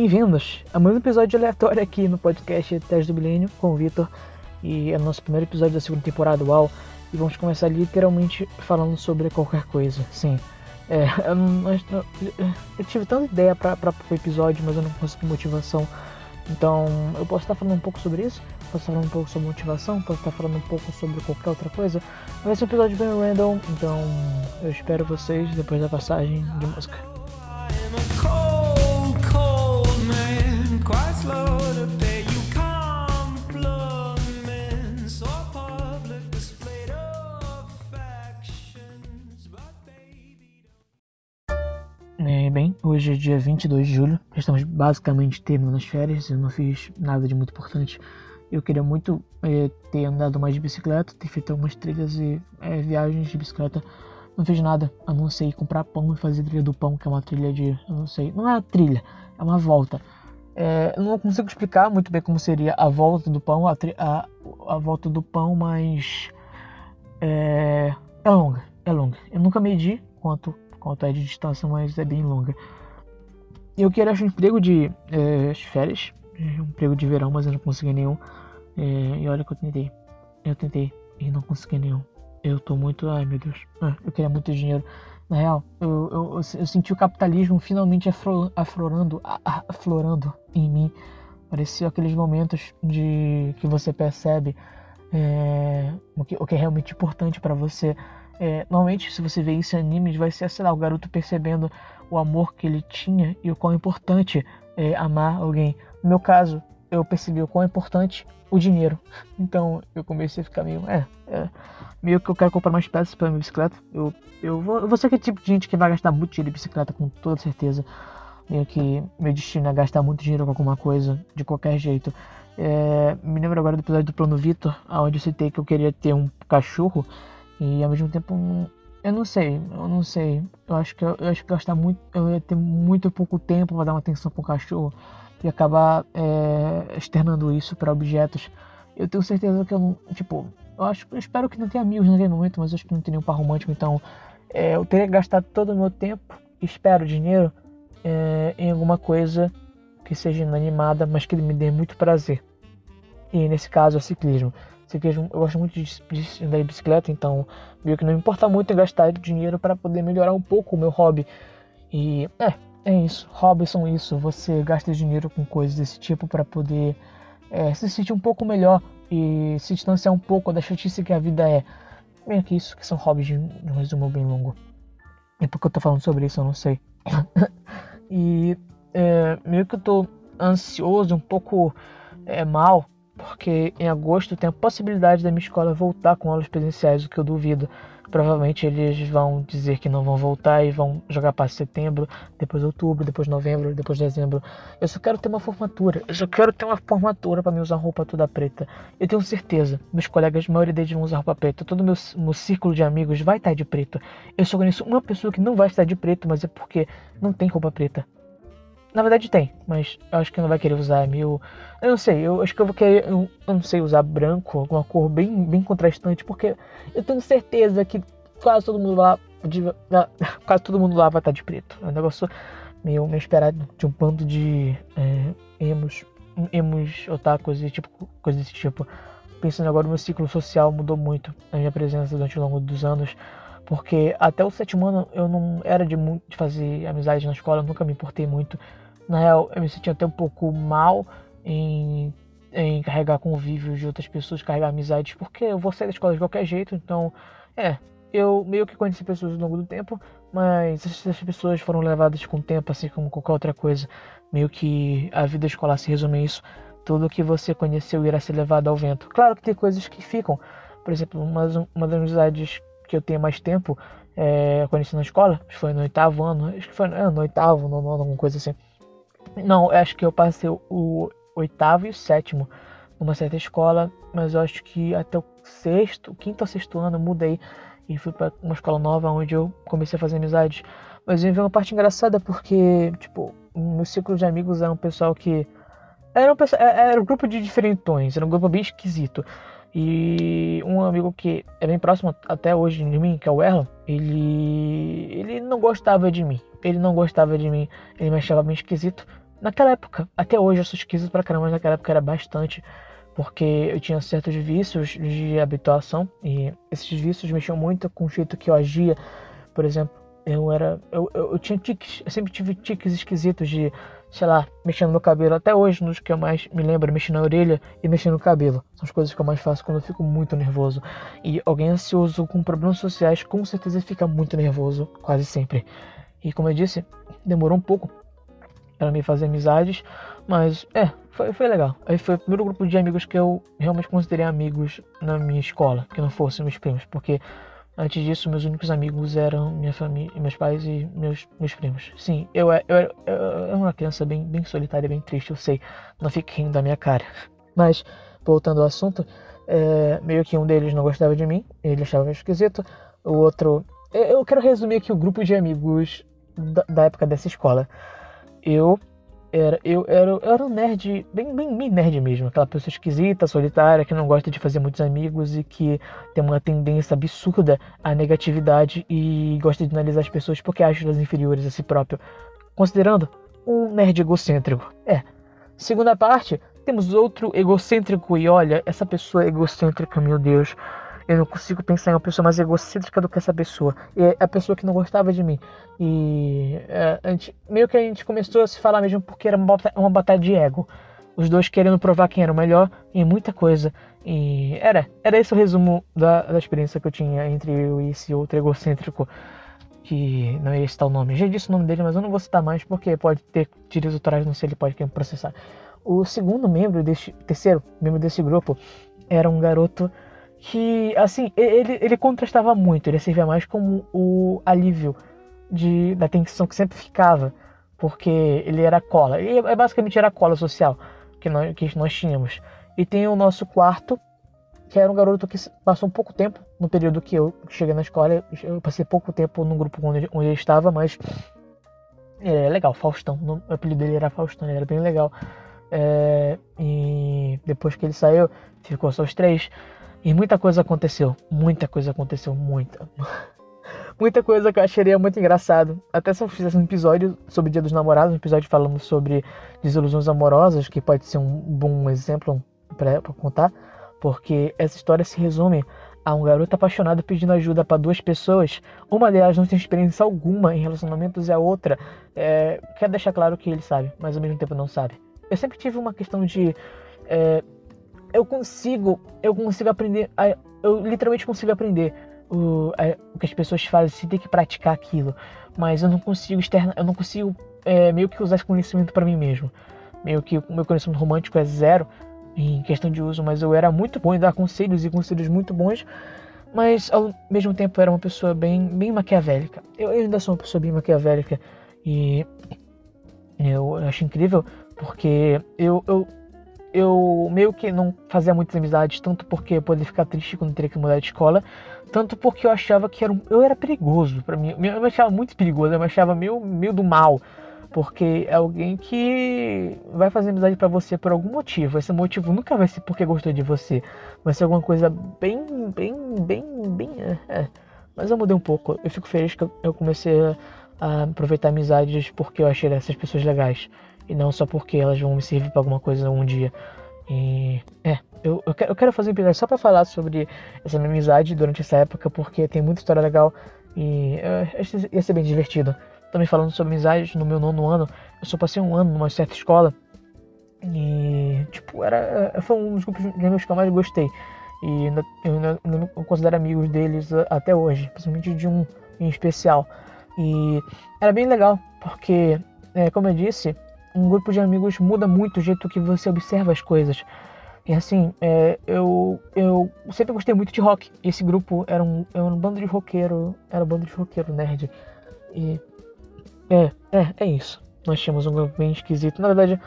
bem-vindos a mais um episódio aleatório aqui no podcast Teste do Milênio com o Vitor. E é o nosso primeiro episódio da segunda temporada, uau! E vamos começar literalmente falando sobre qualquer coisa, sim. É, eu, não, eu, tive tanta ideia para o episódio, mas eu não consegui motivação. Então, eu posso estar falando um pouco sobre isso, posso estar falando um pouco sobre motivação, posso estar falando um pouco sobre qualquer outra coisa. Vai ser um episódio bem random, então eu espero vocês depois da passagem de música. É, bem, hoje é dia 22 de julho, estamos basicamente terminando as férias, eu não fiz nada de muito importante. Eu queria muito é, ter andado mais de bicicleta, ter feito algumas trilhas e é, viagens de bicicleta. Não fiz nada, a não ser comprar pão e fazer trilha do pão, que é uma trilha de. Eu não sei, não é uma trilha, é uma volta. É, não consigo explicar muito bem como seria a volta do pão, a, a, a volta do pão, mas. É, é longa, é longa. Eu nunca medi quanto quanto é de distância, mas é bem longa. Eu queria achar um emprego de é, férias, um emprego de verão, mas eu não consegui nenhum. É, e olha que eu tentei. Eu tentei e não consegui nenhum. Eu tô muito. Ai meu Deus. Ah, eu queria muito dinheiro. Na real, eu, eu, eu, senti o capitalismo finalmente aflorando, aflorando em mim. Parecia aqueles momentos de que você percebe é, o, que, o que é realmente importante para você. É, normalmente, se você vê isso em animes, vai ser, sei lá, o garoto percebendo o amor que ele tinha e o quão importante é amar alguém. No meu caso, eu percebi o quão importante o dinheiro. Então, eu comecei a ficar meio, é, é meio que eu quero comprar mais peças para minha bicicleta. Eu, eu, vou, eu vou ser aquele tipo de gente que vai gastar muito dinheiro em bicicleta, com toda certeza. Meio que meu destino é gastar muito dinheiro com alguma coisa, de qualquer jeito. É, me lembro agora do episódio do Plano Vitor, onde eu citei que eu queria ter um cachorro. E ao mesmo tempo, eu não sei, eu não sei. Eu acho que eu, eu acho que gastar muito, eu ia ter muito pouco tempo para dar uma atenção pro cachorro e acabar é, externando isso para objetos. Eu tenho certeza que eu não, tipo, eu acho, eu espero que não tenha amigos naquele momento, mas acho que não tem nenhum par romântico, então é, eu teria gastado todo o meu tempo, espero dinheiro é, em alguma coisa que seja inanimada, mas que me dê muito prazer. E nesse caso, é ciclismo ciclismo, eu gosto muito de, de de bicicleta, então meio que não me importa muito em gastar dinheiro para poder melhorar um pouco o meu hobby. E é, é isso. São isso. Você gasta dinheiro com coisas desse tipo para poder é, se sentir um pouco melhor e se distanciar um pouco da chatice que a vida é. Bem que isso que são hobbies de um resumo bem longo. E por que eu tô falando sobre isso, eu não sei. e é, meio que eu tô ansioso, um pouco é, mal porque em agosto tem a possibilidade da minha escola voltar com aulas presenciais, o que eu duvido. Provavelmente eles vão dizer que não vão voltar e vão jogar para setembro, depois outubro, depois novembro, depois dezembro. Eu só quero ter uma formatura. Eu só quero ter uma formatura para me usar roupa toda preta. Eu tenho certeza, meus colegas, a maioria deles vão usar roupa preta. Todo meu, meu círculo de amigos vai estar de preto. Eu só conheço uma pessoa que não vai estar de preto, mas é porque não tem roupa preta. Na verdade tem, mas eu acho que não vai querer usar mil. Eu não sei, eu acho que eu vou querer. Eu, eu não sei, usar branco, alguma cor bem, bem contrastante, porque eu tenho certeza que quase todo mundo lá. De, quase todo mundo lá vai estar de preto. É um negócio meio, meio esperado de um bando de é, emos, emos, otakus e tipo, coisas desse tipo. Pensando agora, meu ciclo social mudou muito a minha presença durante o longo dos anos. Porque até o sétimo ano eu não era de, de fazer amizade na escola, nunca me importei muito. Na real, eu me sentia até um pouco mal em, em carregar convívios de outras pessoas, carregar amizades, porque eu vou sair da escola de qualquer jeito, então, é, eu meio que conheci pessoas ao longo do tempo, mas essas pessoas foram levadas com o tempo, assim como qualquer outra coisa. Meio que a vida escolar se resume a isso. Tudo que você conheceu irá ser levado ao vento. Claro que tem coisas que ficam. Por exemplo, uma, uma das amizades que eu tenho mais tempo, é, conheci na escola, acho que foi no oitavo ano, acho que foi é, no oitavo, no nono, alguma coisa assim. Não, acho que eu passei o oitavo e o sétimo numa certa escola, mas eu acho que até o sexto, quinto ou sexto ano eu mudei e fui para uma escola nova onde eu comecei a fazer amizades. Mas eu vi uma parte engraçada porque, tipo, meu ciclo de amigos era um pessoal que. Era um, é, era um grupo de diferentões, era um grupo bem esquisito. E um amigo que é bem próximo até hoje de mim, que é o Erlon, ele ele não gostava de mim. Ele não gostava de mim, ele me achava bem esquisito, naquela época, até hoje eu sou esquisito pra caramba, mas naquela época era bastante, porque eu tinha certos vícios de habituação e esses vícios mexiam muito com o jeito que eu agia. Por exemplo, eu era. Eu, eu, eu tinha tiques, eu sempre tive tiques esquisitos de, sei lá, mexendo no cabelo. Até hoje, nos que eu mais me lembro, mexendo na orelha e mexendo no cabelo. São as coisas que eu mais faço quando eu fico muito nervoso. E alguém ansioso com problemas sociais com certeza fica muito nervoso, quase sempre. E como eu disse, demorou um pouco para mim fazer amizades, mas é, foi, foi legal. Aí foi o primeiro grupo de amigos que eu realmente considerei amigos na minha escola, que não fossem meus primos, porque antes disso meus únicos amigos eram minha família, meus pais e meus, meus primos. Sim, eu, eu, eu, eu era uma criança bem, bem solitária, bem triste, eu sei, não fique rindo da minha cara. Mas, voltando ao assunto, é, meio que um deles não gostava de mim, ele achava esquisito, o outro. Eu quero resumir aqui o grupo de amigos da, da época dessa escola eu era, eu era, eu era um nerd, bem, bem, bem nerd mesmo, aquela pessoa esquisita, solitária, que não gosta de fazer muitos amigos e que tem uma tendência absurda à negatividade e gosta de analisar as pessoas porque acha elas inferiores a si próprio, considerando um nerd egocêntrico. É. Segunda parte, temos outro egocêntrico e olha, essa pessoa egocêntrica, meu Deus, eu não consigo pensar em uma pessoa mais egocêntrica do que essa pessoa. E é a pessoa que não gostava de mim. E é, gente, meio que a gente começou a se falar mesmo porque era uma, uma batalha de ego. Os dois querendo provar quem era o melhor em muita coisa. E era, era esse o resumo da, da experiência que eu tinha entre eu e esse outro egocêntrico. Que não ia citar o nome. Já disse o nome dele, mas eu não vou citar mais porque pode ter direitos autorais, não sei, ele pode querer processar. O segundo membro deste, terceiro membro desse grupo era um garoto que, assim, ele, ele contrastava muito, ele servia mais como o alívio de, da tensão que sempre ficava, porque ele era cola, ele é, basicamente era cola social que nós, que nós tínhamos. E tem o nosso quarto, que era um garoto que passou um pouco tempo no período que eu cheguei na escola, eu passei pouco tempo no grupo onde, onde ele estava, mas ele era legal, Faustão, o apelido dele era Faustão, ele era bem legal. É, e depois que ele saiu, ficou só os três. E muita coisa aconteceu. Muita coisa aconteceu. Muita. muita coisa que eu acharia muito engraçado. Até se eu fizesse um episódio sobre o Dia dos Namorados, um episódio falando sobre desilusões amorosas, que pode ser um bom exemplo para contar. Porque essa história se resume a um garoto apaixonado pedindo ajuda para duas pessoas. Uma delas não tem experiência alguma em relacionamentos e a outra é, quer deixar claro que ele sabe, mas ao mesmo tempo não sabe. Eu sempre tive uma questão de é, eu consigo, eu consigo aprender, eu literalmente consigo aprender o, o que as pessoas fazem sem ter que praticar aquilo, mas eu não consigo externa, eu não consigo é, meio que usar esse conhecimento para mim mesmo. Meio que o meu conhecimento romântico é zero em questão de uso, mas eu era muito bom em dar conselhos e conselhos muito bons, mas ao mesmo tempo era uma pessoa bem, bem maquiavélica. Eu, eu ainda sou uma pessoa bem maquiavélica e eu acho incrível porque eu, eu eu meio que não fazia muitas amizades, tanto porque eu poderia ficar triste quando teria que mudar de escola, tanto porque eu achava que era um, eu era perigoso para mim. Eu me achava muito perigoso, eu me achava meio, meio do mal, porque é alguém que vai fazer amizade para você por algum motivo. Esse motivo nunca vai ser porque gostou de você, vai ser alguma coisa bem, bem, bem, bem. É, é. Mas eu mudei um pouco. Eu fico feliz que eu comecei a aproveitar amizades porque eu achei essas pessoas legais e não só porque elas vão me servir para alguma coisa um dia. E é, eu, eu, quero, eu quero fazer um episódio só para falar sobre essa minha amizade durante essa época, porque tem muita história legal e uh, ia ser bem divertido. Também falando sobre amizade, no meu nono ano, eu só passei um ano numa certa escola e, tipo, era, foi um dos grupos de amigos que eu mais gostei. E eu, eu, eu considero amigos deles até hoje, principalmente de um em especial. E era bem legal, porque, é, como eu disse, um grupo de amigos muda muito o jeito que você observa as coisas. E assim, é, eu, eu sempre gostei muito de rock. Esse grupo era um, era um bando de roqueiro. Era um bando de roqueiro nerd. E. É, é, é isso. Nós tínhamos um grupo bem esquisito. Na verdade,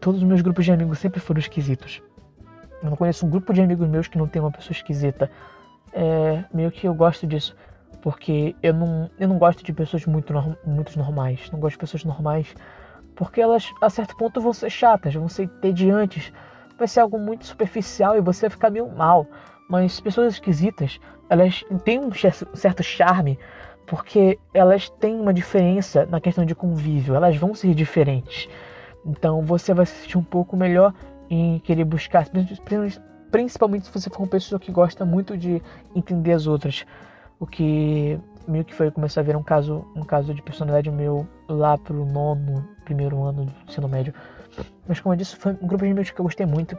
todos os meus grupos de amigos sempre foram esquisitos. Eu não conheço um grupo de amigos meus que não tem uma pessoa esquisita. É, meio que eu gosto disso. Porque eu não, eu não gosto de pessoas muito, muito normais. Não gosto de pessoas normais porque elas a certo ponto vão ser chatas, vão ser entediantes, vai ser algo muito superficial e você vai ficar meio mal. Mas pessoas esquisitas, elas têm um certo charme porque elas têm uma diferença na questão de convívio, elas vão ser diferentes. Então você vai se sentir um pouco melhor em querer buscar, principalmente se você for uma pessoa que gosta muito de entender as outras. O que meio que foi começar a ver um caso, um caso de personalidade meu lá pro nono, primeiro ano do ensino médio. Mas como eu disse, foi um grupo de amigos que eu gostei muito.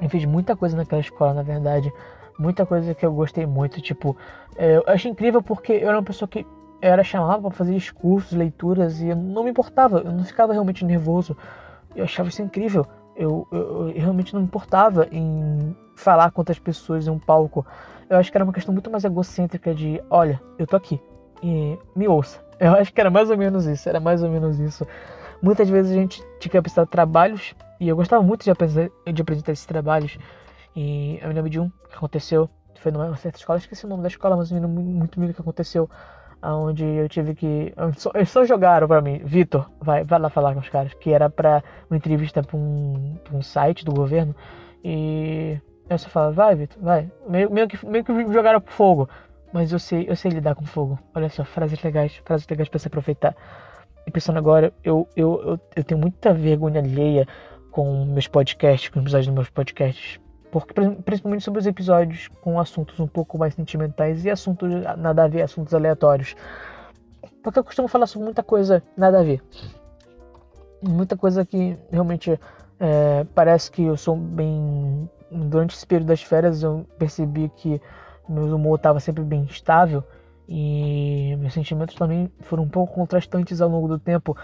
Eu fiz muita coisa naquela escola, na verdade. Muita coisa que eu gostei muito. Tipo, é, eu achei incrível porque eu era uma pessoa que era chamada para fazer discursos, leituras, e eu não me importava, eu não ficava realmente nervoso. Eu achava isso incrível. Eu, eu, eu realmente não me importava em falar com outras pessoas em um palco. Eu acho que era uma questão muito mais egocêntrica de, olha, eu tô aqui e me ouça. Eu acho que era mais ou menos isso, era mais ou menos isso. Muitas vezes a gente tinha que apresentar trabalhos e eu gostava muito de apresentar, de apresentar esses trabalhos. E eu me lembro de um que aconteceu, foi numa certa escola, esqueci o nome da escola, mas eu me lembro muito bem que aconteceu onde eu tive que. Eles só jogaram pra mim, Vitor, vai, vai lá falar com os caras, que era pra uma entrevista pra um, pra um site do governo. E eu só falo, vai, Vitor, vai. Meio, meio, que, meio que jogaram pro fogo. Mas eu sei, eu sei lidar com fogo. Olha só, frases legais, frases legais pra se aproveitar. E pensando agora, eu, eu, eu, eu tenho muita vergonha alheia com meus podcasts, com os episódios dos meus podcasts porque principalmente sobre os episódios com assuntos um pouco mais sentimentais e assuntos nada a ver, assuntos aleatórios. Porque eu costumo falar sobre muita coisa nada a ver. Muita coisa que realmente é, parece que eu sou bem. Durante esse período das férias eu percebi que meu humor estava sempre bem estável e meus sentimentos também foram um pouco contrastantes ao longo do tempo.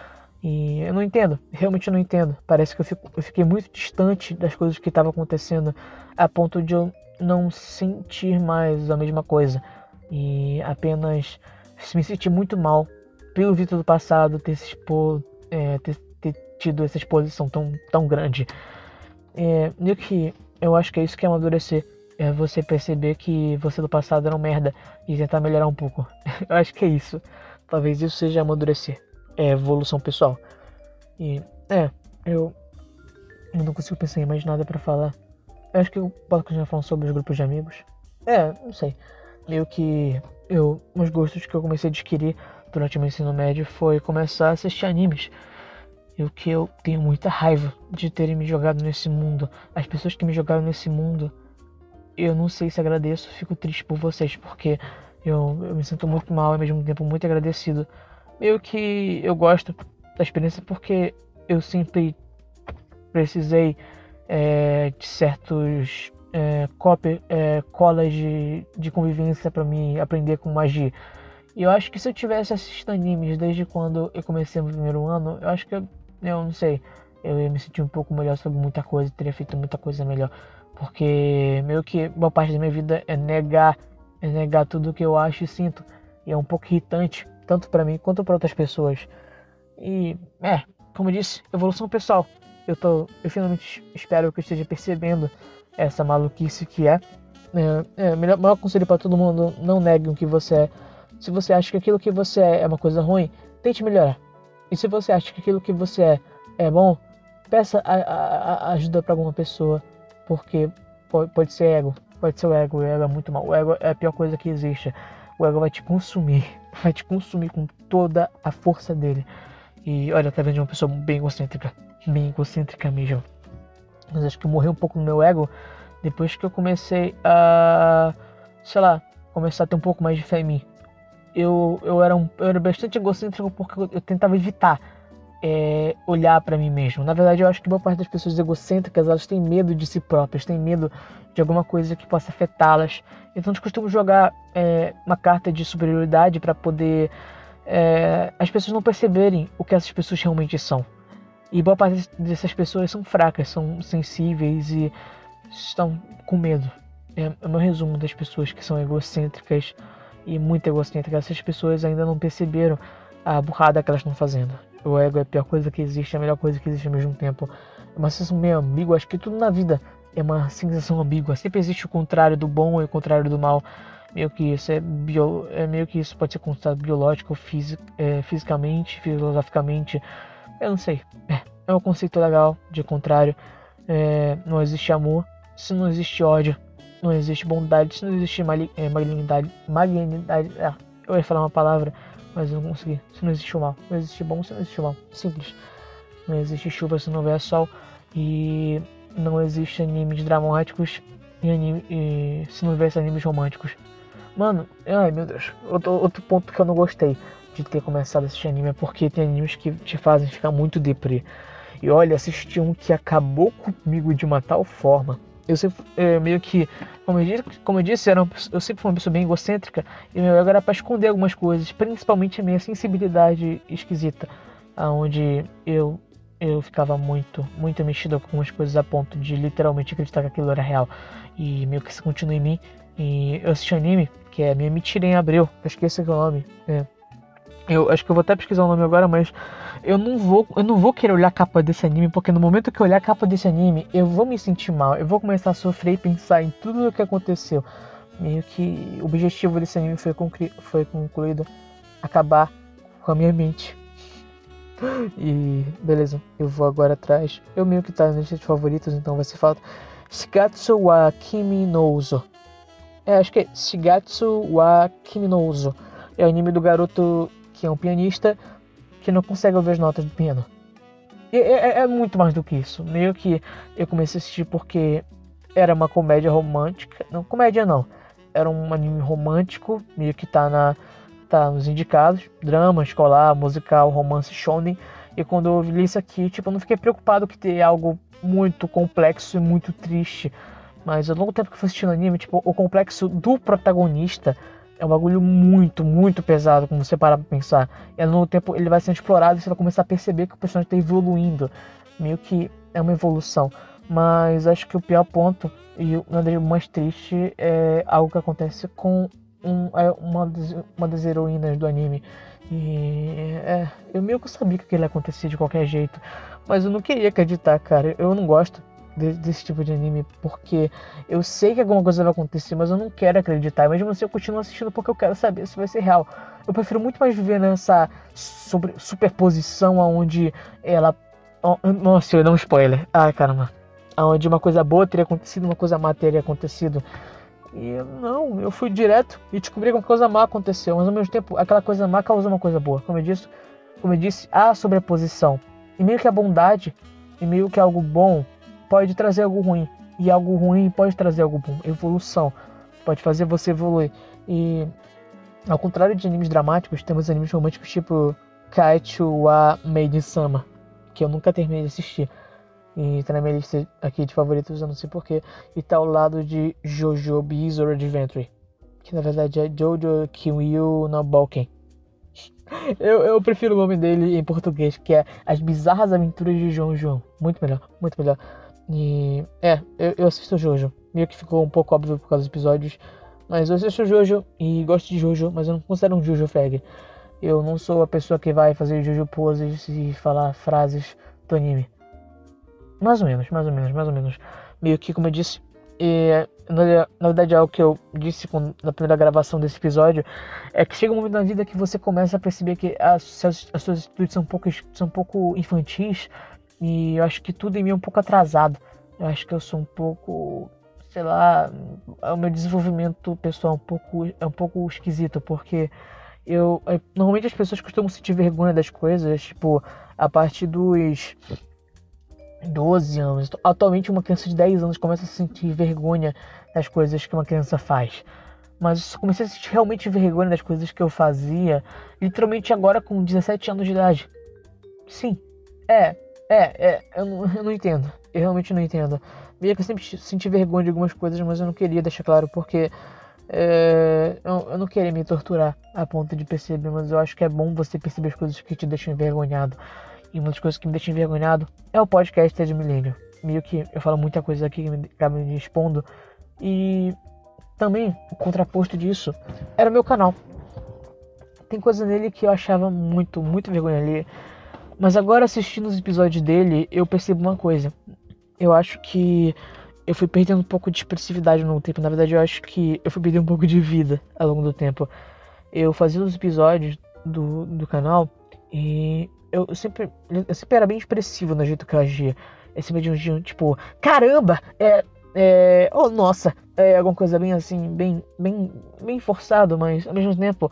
E eu não entendo, realmente não entendo. Parece que eu, fico, eu fiquei muito distante das coisas que estavam acontecendo a ponto de eu não sentir mais a mesma coisa. E apenas me sentir muito mal pelo Vitor do passado ter, se expor, é, ter, ter, tido essa exposição tão, tão grande. É, que eu acho que é isso que é amadurecer. É você perceber que você do passado era um merda e tentar melhorar um pouco. eu acho que é isso. Talvez isso seja amadurecer é, evolução pessoal. E é, eu, eu não consigo pensar em mais nada para falar. Eu acho que eu posso continuar falando sobre os grupos de amigos. É, não sei. Meio que eu, os gostos que eu comecei a adquirir durante o meu ensino médio foi começar a assistir animes. E o que eu tenho muita raiva de terem me jogado nesse mundo. As pessoas que me jogaram nesse mundo, eu não sei se agradeço, fico triste por vocês, porque eu, eu me sinto muito mal e ao mesmo tempo muito agradecido meio que eu gosto da experiência porque eu sempre precisei é, de certos é, copy, é, colas de, de convivência para me aprender com magia. E eu acho que se eu tivesse assistido animes desde quando eu comecei no primeiro ano, eu acho que eu, eu não sei, eu ia me sentir um pouco melhor sobre muita coisa, teria feito muita coisa melhor. Porque meio que boa parte da minha vida é negar, é negar tudo que eu acho e sinto. E é um pouco irritante tanto para mim quanto para outras pessoas. E, é, como eu disse, evolução pessoal. Eu, tô, eu finalmente espero que eu esteja percebendo essa maluquice que é. É, é melhor, maior conselho para todo mundo: não negue o que você é. Se você acha que aquilo que você é é uma coisa ruim, tente melhorar. E se você acha que aquilo que você é é bom, peça a, a, a ajuda para alguma pessoa, porque pode, pode ser ego, pode ser o ego, o ego é muito mal. O ego é a pior coisa que existe. O ego vai te consumir vai te consumir com toda a força dele. E olha, tá vendo uma pessoa bem egocêntrica, bem egocêntrica mesmo. Mas acho que eu morri um pouco no meu ego depois que eu comecei a, sei lá, começar a ter um pouco mais de fé em mim. Eu, eu, era, um, eu era bastante egocêntrico porque eu tentava evitar é, olhar para mim mesmo. Na verdade, eu acho que boa parte das pessoas egocêntricas elas têm medo de si próprias, têm medo de alguma coisa que possa afetá-las. Então, eles costumam jogar é, uma carta de superioridade para poder é, as pessoas não perceberem o que essas pessoas realmente são. E boa parte dessas pessoas são fracas, são sensíveis e estão com medo. É, é o meu resumo das pessoas que são egocêntricas e muito egocêntricas. Essas pessoas ainda não perceberam a burrada que elas estão fazendo. O ego é a pior coisa que existe, é a melhor coisa que existe ao mesmo tempo. É uma sensação meio ambígua. Acho que tudo na vida é uma sensação ambígua. Sempre existe o contrário do bom e o contrário do mal. Meio que isso é, bio, é meio que isso pode ser constatado biológico, fisi, é, fisicamente, filosoficamente. Eu não sei. É, é um conceito legal de contrário. É, não existe amor se não existe ódio. Não existe bondade se não existe é, malignidade. Malignidade. Ah, Eu ia falar uma palavra, mas eu não consegui. Se não existe o mal. Não existe bom se não existe mal. Simples. Não existe chuva se não houver sol. E não existe animes dramáticos e, anime, e se não houvesse animes românticos. Mano, ai meu Deus. Outro, outro ponto que eu não gostei de ter começado a assistir anime é porque tem animes que te fazem ficar muito deprê. E olha, assisti um que acabou comigo de uma tal forma. Eu sempre, é, meio que, como eu disse, como eu, disse era eu sempre fui uma pessoa bem egocêntrica e meu ego era para esconder algumas coisas, principalmente a minha sensibilidade esquisita, aonde eu eu ficava muito, muito mexido com algumas coisas a ponto de literalmente acreditar que aquilo era real. E meio que isso continua em mim. E eu assisti anime, que é Minha Mentira em acho que esse é o nome. É. Eu acho que eu vou até pesquisar o nome agora, mas eu não vou, eu não vou querer olhar a capa desse anime, porque no momento que eu olhar a capa desse anime, eu vou me sentir mal, eu vou começar a sofrer e pensar em tudo o que aconteceu. Meio que o objetivo desse anime foi, foi concluído acabar com a minha mente. E beleza, eu vou agora atrás. Eu meio que tá na lista favoritos, então vai ser falta. Shigatsu wa Kimi no Uso. É, acho que é Shigatsu wa Kimi no Uso. É o anime do garoto que é um pianista que não consegue ouvir as notas do piano. E, é, é, muito mais do que isso. Meio que eu comecei a assistir porque era uma comédia romântica. Não, comédia não. Era um anime romântico, meio que tá na tá nos indicados, drama, escolar, musical, romance, shonen. E quando eu li isso aqui, tipo, eu não fiquei preocupado que ter algo muito complexo e muito triste. Mas ao longo tempo que eu fui assistindo anime, tipo, o complexo do protagonista é um bagulho muito, muito pesado quando você parar pra pensar. E ao longo tempo ele vai sendo explorado e você vai começar a perceber que o personagem tá evoluindo. Meio que é uma evolução. Mas acho que o pior ponto e das mais triste é algo que acontece com um, é uma, das, uma das heroínas do anime. E é, eu meio que sabia que aquilo ia acontecer de qualquer jeito. Mas eu não queria acreditar, cara. Eu não gosto desse tipo de anime porque eu sei que alguma coisa vai acontecer, mas eu não quero acreditar. Mesmo assim, eu continuo assistindo porque eu quero saber se vai ser real. Eu prefiro muito mais viver nessa sobre, superposição onde ela. Nossa, eu dei um spoiler. Ai, caramba. Onde uma coisa boa teria acontecido, uma coisa má teria acontecido. E não, eu fui direto e descobri que uma coisa má aconteceu, mas ao mesmo tempo aquela coisa má causou uma coisa boa. Como eu disse, como eu disse, há sobreposição. E meio que a bondade e meio que algo bom pode trazer algo ruim. E algo ruim pode trazer algo bom. Evolução. Pode fazer você evoluir. E ao contrário de animes dramáticos, temos animes românticos tipo Kaichu wa Made in Sama, que eu nunca terminei de assistir. E tá na minha lista aqui de favoritos, eu não sei porquê. E tá ao lado de Jojo Bizarre Adventure. Que na verdade é Jojo Kimyu no Boken. Eu, eu prefiro o nome dele em português, que é As Bizarras Aventuras de João João. Muito melhor, muito melhor. E é, eu, eu assisto Jojo. Meio que ficou um pouco óbvio por causa dos episódios. Mas eu assisto Jojo e gosto de Jojo, mas eu não considero um Jojo Fag. Eu não sou a pessoa que vai fazer Jojo poses e falar frases do anime. Mais ou menos, mais ou menos, mais ou menos. Meio que, como eu disse, e, na, na verdade, algo que eu disse na primeira gravação desse episódio é que chega um momento na vida que você começa a perceber que as, as, as suas atitudes são um, pouco, são um pouco infantis e eu acho que tudo em mim é um pouco atrasado. Eu acho que eu sou um pouco, sei lá, o meu desenvolvimento pessoal é um pouco, é um pouco esquisito porque eu normalmente as pessoas costumam sentir vergonha das coisas, tipo, a partir dos 12 anos. Atualmente, uma criança de 10 anos começa a sentir vergonha das coisas que uma criança faz. Mas eu comecei a sentir realmente vergonha das coisas que eu fazia, literalmente agora com 17 anos de idade. Sim, é, é, é, eu não, eu não entendo. Eu realmente não entendo. Meio que eu sempre senti vergonha de algumas coisas, mas eu não queria deixar claro porque é, eu, eu, não queria me torturar a ponto de perceber, mas eu acho que é bom você perceber as coisas que te deixam envergonhado. E uma das coisas que me deixa envergonhado é o podcast de Milênio. Meio que eu falo muita coisa aqui que me acaba me expondo. E também, o contraposto disso, era o meu canal. Tem coisa nele que eu achava muito, muito vergonha ali. Mas agora assistindo os episódios dele, eu percebo uma coisa. Eu acho que eu fui perdendo um pouco de expressividade no tempo. Na verdade, eu acho que eu fui perdendo um pouco de vida ao longo do tempo. Eu fazia os episódios do, do canal e eu sempre, eu sempre era bem expressivo no jeito que eu agia. Esse meio de um tipo, caramba, é, é, oh nossa, é alguma coisa bem assim, bem, bem, bem forçado, mas ao mesmo tempo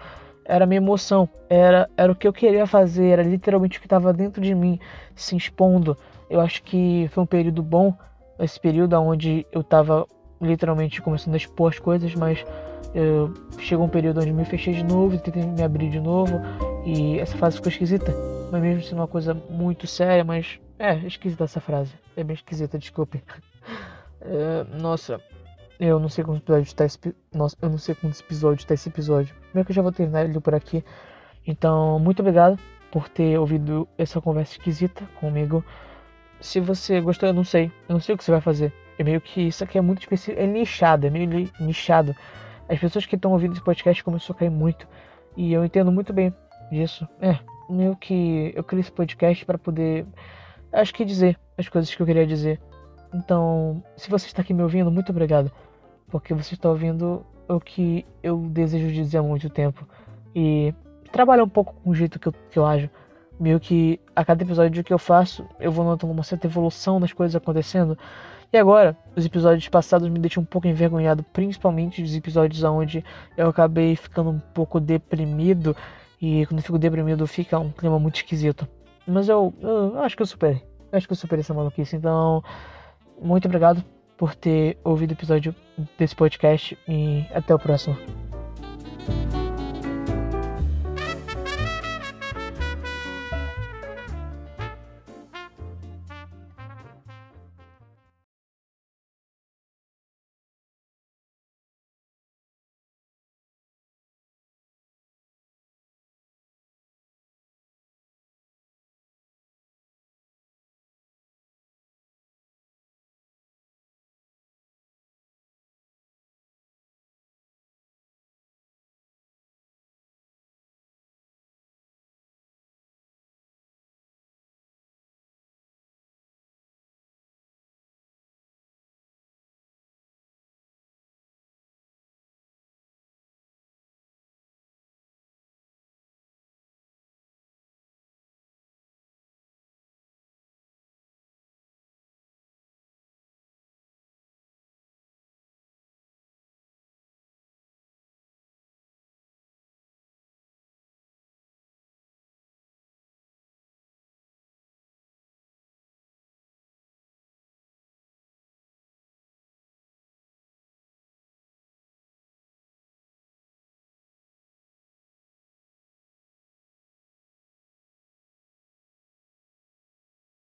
era minha emoção, era, era o que eu queria fazer, era literalmente o que estava dentro de mim se expondo. Eu acho que foi um período bom, esse período onde eu estava literalmente começando a expor as coisas, mas eu, chegou um período onde me fechei de novo, tentei me abrir de novo, e essa fase ficou esquisita. Mas mesmo sendo uma coisa muito séria, mas é esquisita essa frase. É bem esquisita, desculpe. É, nossa, eu não sei quantos episódios tá esse. Nossa, eu não sei quantos episódios tá esse episódio. Primeiro que eu já vou terminar ele por aqui. Então, muito obrigado por ter ouvido essa conversa esquisita comigo. Se você gostou, eu não sei. Eu não sei o que você vai fazer. É meio que isso aqui é muito específico. É nichado, é meio nichado. As pessoas que estão ouvindo esse podcast começou a cair muito. E eu entendo muito bem disso. É, meio que eu criei esse podcast para poder. Acho que dizer as coisas que eu queria dizer. Então, se você está aqui me ouvindo, muito obrigado porque você está ouvindo o que eu desejo dizer há muito tempo. E trabalha um pouco com o jeito que eu, que eu ajo. Meio que a cada episódio que eu faço, eu vou notando uma certa evolução nas coisas acontecendo. E agora, os episódios passados me deixam um pouco envergonhado, principalmente os episódios onde eu acabei ficando um pouco deprimido. E quando eu fico deprimido, fica um clima muito esquisito. Mas eu, eu, eu acho que eu superei. Eu acho que eu superei essa maluquice. Então, muito obrigado por ter ouvido o episódio desse podcast e até o próximo.